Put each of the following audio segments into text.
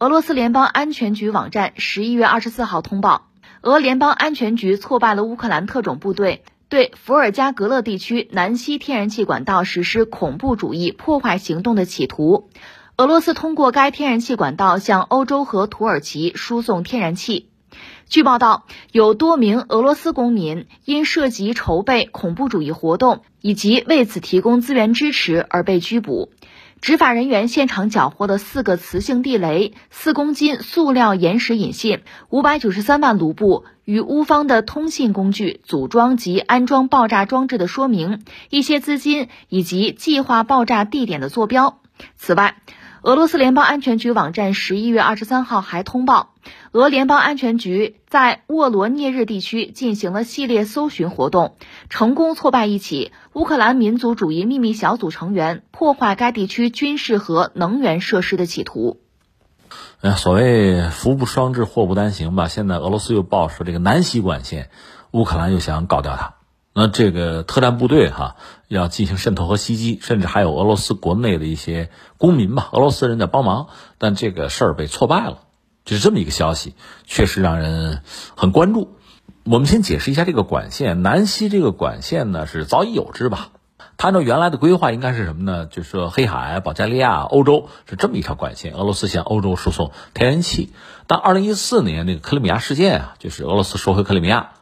俄罗斯联邦安全局网站十一月二十四号通报，俄联邦安全局挫败了乌克兰特种部队对伏尔加格勒地区南溪天然气管道实施恐怖主义破坏行动的企图。俄罗斯通过该天然气管道向欧洲和土耳其输送天然气。据报道，有多名俄罗斯公民因涉及筹备恐怖主义活动以及为此提供资源支持而被拘捕。执法人员现场缴获的四个磁性地雷、四公斤塑料岩石引信、五百九十三万卢布与乌方的通信工具组装及安装爆炸装置的说明、一些资金以及计划爆炸地点的坐标。此外，俄罗斯联邦安全局网站十一月二十三号还通报，俄联邦安全局在沃罗涅日地区进行了系列搜寻活动，成功挫败一起乌克兰民族主义秘密小组成员破坏该地区军事和能源设施的企图。哎，所谓福不双至，祸不单行吧？现在俄罗斯又报说这个南溪管线，乌克兰又想搞掉它。那这个特战部队哈要进行渗透和袭击，甚至还有俄罗斯国内的一些公民吧，俄罗斯人在帮忙，但这个事儿被挫败了，就是这么一个消息，确实让人很关注。我们先解释一下这个管线，南溪这个管线呢是早已有之吧？它按照原来的规划应该是什么呢？就是说黑海、保加利亚、欧洲是这么一条管线，俄罗斯向欧洲输送天然气。但二零一四年那个克里米亚事件啊，就是俄罗斯收回克里米亚。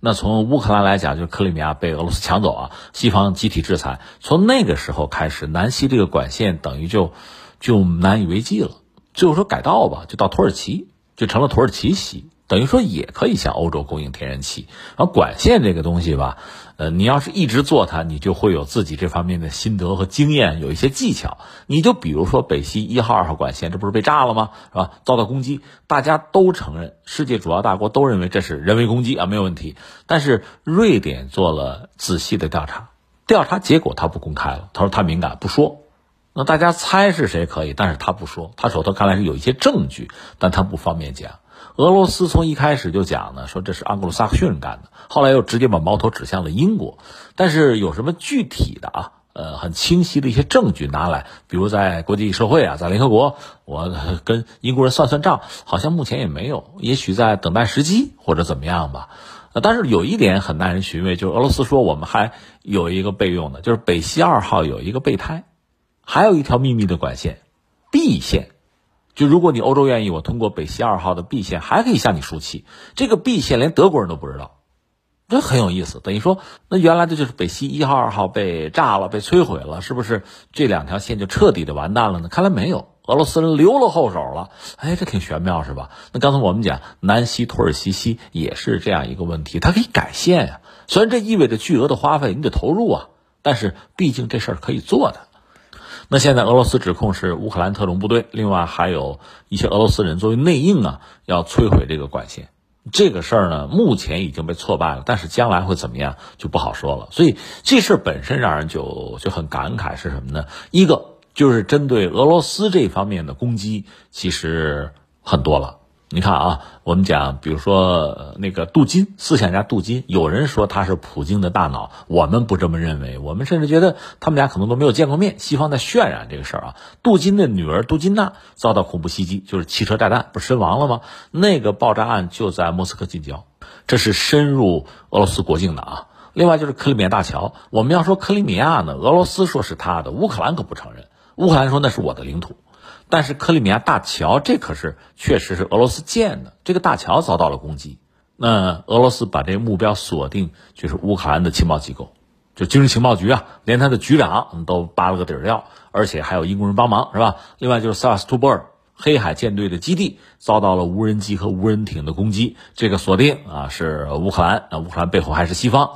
那从乌克兰来讲，就是克里米亚被俄罗斯抢走啊，西方集体制裁。从那个时候开始，南溪这个管线等于就就难以为继了。最后说改道吧，就到土耳其，就成了土耳其溪。等于说也可以向欧洲供应天然气，而管线这个东西吧，呃，你要是一直做它，你就会有自己这方面的心得和经验，有一些技巧。你就比如说北溪一号、二号管线，这不是被炸了吗？是吧？遭到攻击，大家都承认，世界主要大国都认为这是人为攻击啊，没有问题。但是瑞典做了仔细的调查，调查结果他不公开了，他说他敏感，不说。那大家猜是谁可以，但是他不说，他手头看来是有一些证据，但他不方便讲。俄罗斯从一开始就讲呢，说这是盎格鲁撒克逊人干的，后来又直接把矛头指向了英国。但是有什么具体的啊，呃，很清晰的一些证据拿来，比如在国际社会啊，在联合国，我跟英国人算算账，好像目前也没有。也许在等待时机或者怎么样吧。但是有一点很耐人寻味，就是俄罗斯说我们还有一个备用的，就是北溪二号有一个备胎，还有一条秘密的管线，B 线。就如果你欧洲愿意，我通过北溪二号的 B 线还可以向你输气。这个 B 线连德国人都不知道，这很有意思。等于说，那原来的就是北溪一号、二号被炸了、被摧毁了，是不是这两条线就彻底的完蛋了呢？看来没有，俄罗斯人留了后手了。哎，这挺玄妙，是吧？那刚才我们讲南溪土耳其溪也是这样一个问题，它可以改线呀。虽然这意味着巨额的花费，你得投入啊，但是毕竟这事儿可以做的。那现在俄罗斯指控是乌克兰特种部队，另外还有一些俄罗斯人作为内应啊，要摧毁这个管线。这个事儿呢，目前已经被挫败了，但是将来会怎么样就不好说了。所以这事儿本身让人就就很感慨是什么呢？一个就是针对俄罗斯这方面的攻击，其实很多了。你看啊，我们讲，比如说那个杜金，思想家杜金，有人说他是普京的大脑，我们不这么认为，我们甚至觉得他们俩可能都没有见过面。西方在渲染这个事儿啊，杜金的女儿杜金娜遭到恐怖袭击，就是汽车炸弹，不是身亡了吗？那个爆炸案就在莫斯科近郊，这是深入俄罗斯国境的啊。另外就是克里米亚大桥，我们要说克里米亚呢，俄罗斯说是他的，乌克兰可不承认，乌克兰说那是我的领土。但是克里米亚大桥这可是确实是俄罗斯建的，这个大桥遭到了攻击，那俄罗斯把这个目标锁定就是乌克兰的情报机构，就军事情报局啊，连他的局长都扒了个底儿料，而且还有英国人帮忙，是吧？另外就是萨瓦斯托波尔黑海舰队的基地遭到了无人机和无人艇的攻击，这个锁定啊是乌克兰，那乌克兰背后还是西方。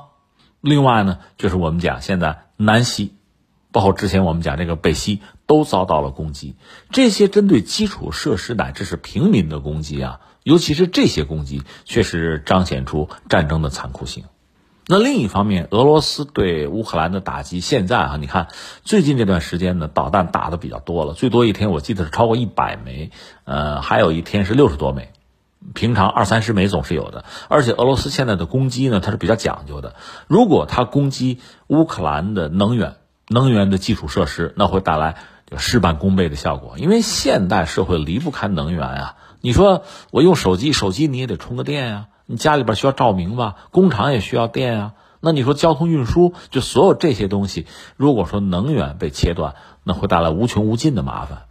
另外呢，就是我们讲现在南西。包括之前我们讲这个北溪都遭到了攻击，这些针对基础设施乃至是平民的攻击啊，尤其是这些攻击，确实彰显出战争的残酷性。那另一方面，俄罗斯对乌克兰的打击，现在啊，你看最近这段时间呢，导弹打的比较多了，最多一天我记得是超过一百枚，呃，还有一天是六十多枚，平常二三十枚总是有的。而且俄罗斯现在的攻击呢，它是比较讲究的，如果它攻击乌克兰的能源。能源的基础设施，那会带来就事半功倍的效果。因为现代社会离不开能源啊，你说我用手机，手机你也得充个电呀，你家里边需要照明吧，工厂也需要电啊。那你说交通运输，就所有这些东西，如果说能源被切断，那会带来无穷无尽的麻烦。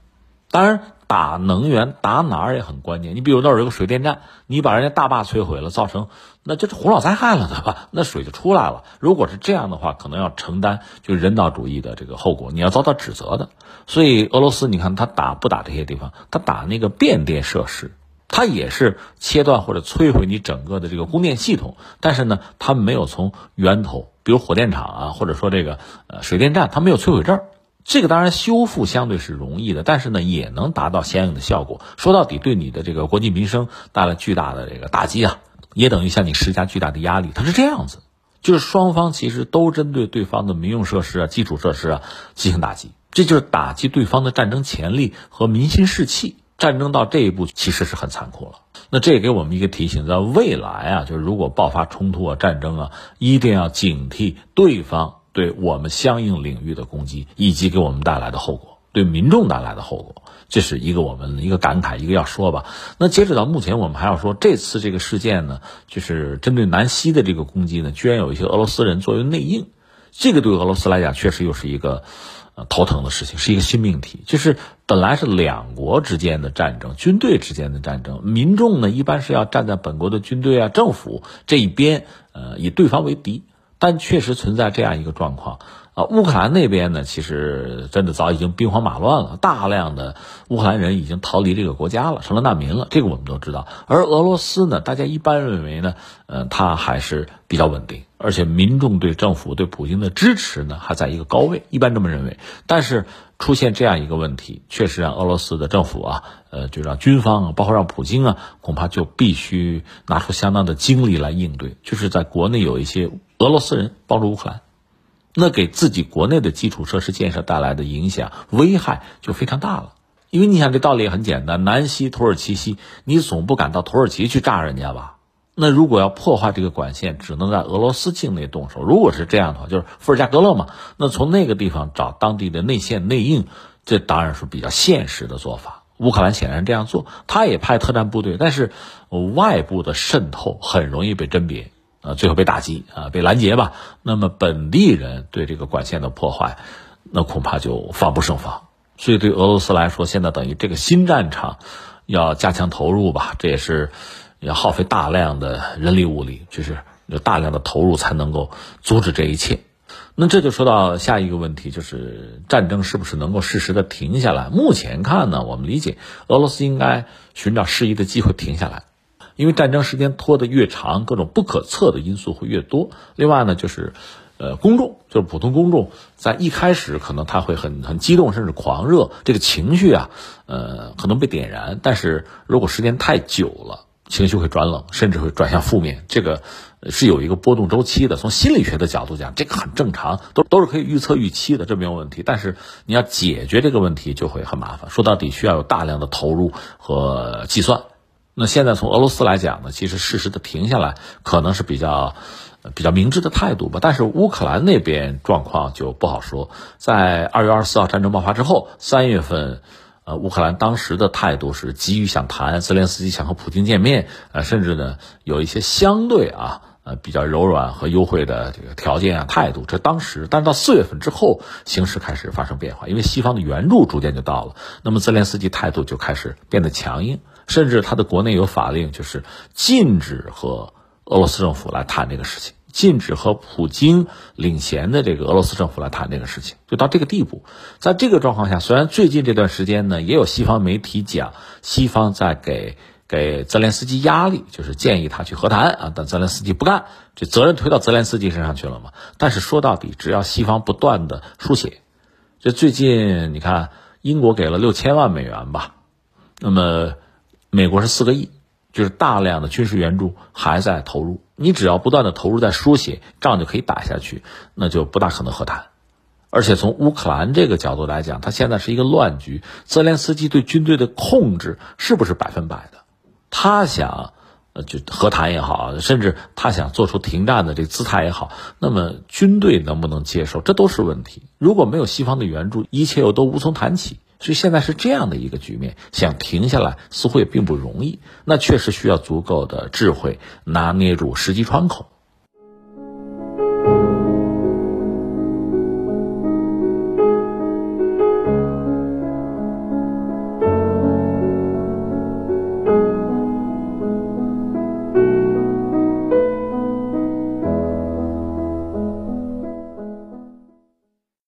当然，打能源打哪儿也很关键。你比如那儿有个水电站，你把人家大坝摧毁了，造成那就是洪涝灾害了，对吧？那水就出来了。如果是这样的话，可能要承担就人道主义的这个后果，你要遭到指责的。所以俄罗斯，你看他打不打这些地方？他打那个变电设施。它也是切断或者摧毁你整个的这个供电系统，但是呢，它没有从源头，比如火电厂啊，或者说这个呃水电站，它没有摧毁这儿。这个当然修复相对是容易的，但是呢，也能达到相应的效果。说到底，对你的这个国计民生带来巨大的这个打击啊，也等于向你施加巨大的压力。它是这样子，就是双方其实都针对对方的民用设施啊、基础设施啊进行打击，这就是打击对方的战争潜力和民心士气。战争到这一步其实是很残酷了，那这也给我们一个提醒，在未来啊，就是如果爆发冲突啊、战争啊，一定要警惕对方对我们相应领域的攻击，以及给我们带来的后果，对民众带来的后果，这是一个我们一个感慨，一个要说吧。那截止到目前，我们还要说，这次这个事件呢，就是针对南希的这个攻击呢，居然有一些俄罗斯人作为内应，这个对俄罗斯来讲，确实又是一个。呃，头疼的事情是一个新命题，就是本来是两国之间的战争，军队之间的战争，民众呢一般是要站在本国的军队啊、政府这一边，呃，以对方为敌，但确实存在这样一个状况。啊，乌克兰那边呢，其实真的早已经兵荒马乱了，大量的乌克兰人已经逃离这个国家了，成了难民了。这个我们都知道。而俄罗斯呢，大家一般认为呢，呃，它还是比较稳定，而且民众对政府、对普京的支持呢，还在一个高位，一般这么认为。但是出现这样一个问题，确实让俄罗斯的政府啊，呃，就让军方啊，包括让普京啊，恐怕就必须拿出相当的精力来应对。就是在国内有一些俄罗斯人帮助乌克兰。那给自己国内的基础设施建设带来的影响危害就非常大了，因为你想这道理也很简单，南西土耳其西，你总不敢到土耳其去炸人家吧？那如果要破坏这个管线，只能在俄罗斯境内动手。如果是这样的话，就是伏尔加格勒嘛，那从那个地方找当地的内线内应，这当然是比较现实的做法。乌克兰显然这样做，他也派特战部队，但是外部的渗透很容易被甄别。啊，最后被打击啊，被拦截吧。那么本地人对这个管线的破坏，那恐怕就防不胜防。所以对俄罗斯来说，现在等于这个新战场要加强投入吧，这也是要耗费大量的人力物力，就是有大量的投入才能够阻止这一切。那这就说到下一个问题，就是战争是不是能够适时的停下来？目前看呢，我们理解俄罗斯应该寻找适宜的机会停下来。因为战争时间拖得越长，各种不可测的因素会越多。另外呢，就是，呃，公众就是普通公众，在一开始可能他会很很激动，甚至狂热，这个情绪啊，呃，可能被点燃。但是如果时间太久了，情绪会转冷，甚至会转向负面。这个是有一个波动周期的。从心理学的角度讲，这个很正常，都都是可以预测预期的，这没有问题。但是你要解决这个问题就会很麻烦。说到底，需要有大量的投入和计算。那现在从俄罗斯来讲呢，其实适时的停下来可能是比较比较明智的态度吧。但是乌克兰那边状况就不好说。在二月二十四号战争爆发之后，三月份，呃，乌克兰当时的态度是急于想谈，泽连斯基想和普京见面，呃，甚至呢有一些相对啊呃比较柔软和优惠的这个条件啊态度。这当时，但到四月份之后，形势开始发生变化，因为西方的援助逐渐就到了，那么泽连斯基态度就开始变得强硬。甚至他的国内有法令，就是禁止和俄罗斯政府来谈这个事情，禁止和普京领衔的这个俄罗斯政府来谈这个事情，就到这个地步。在这个状况下，虽然最近这段时间呢，也有西方媒体讲西方在给给泽连斯基压力，就是建议他去和谈啊，但泽连斯基不干，这责任推到泽连斯基身上去了嘛。但是说到底，只要西方不断的输血，这最近你看，英国给了六千万美元吧，那么。美国是四个亿，就是大量的军事援助还在投入。你只要不断的投入在书写，仗就可以打下去，那就不大可能和谈。而且从乌克兰这个角度来讲，他现在是一个乱局。泽连斯基对军队的控制是不是百分百的？他想呃，就和谈也好，甚至他想做出停战的这个姿态也好，那么军队能不能接受，这都是问题。如果没有西方的援助，一切又都无从谈起。所以现在是这样的一个局面，想停下来似乎也并不容易。那确实需要足够的智慧，拿捏住时机窗口。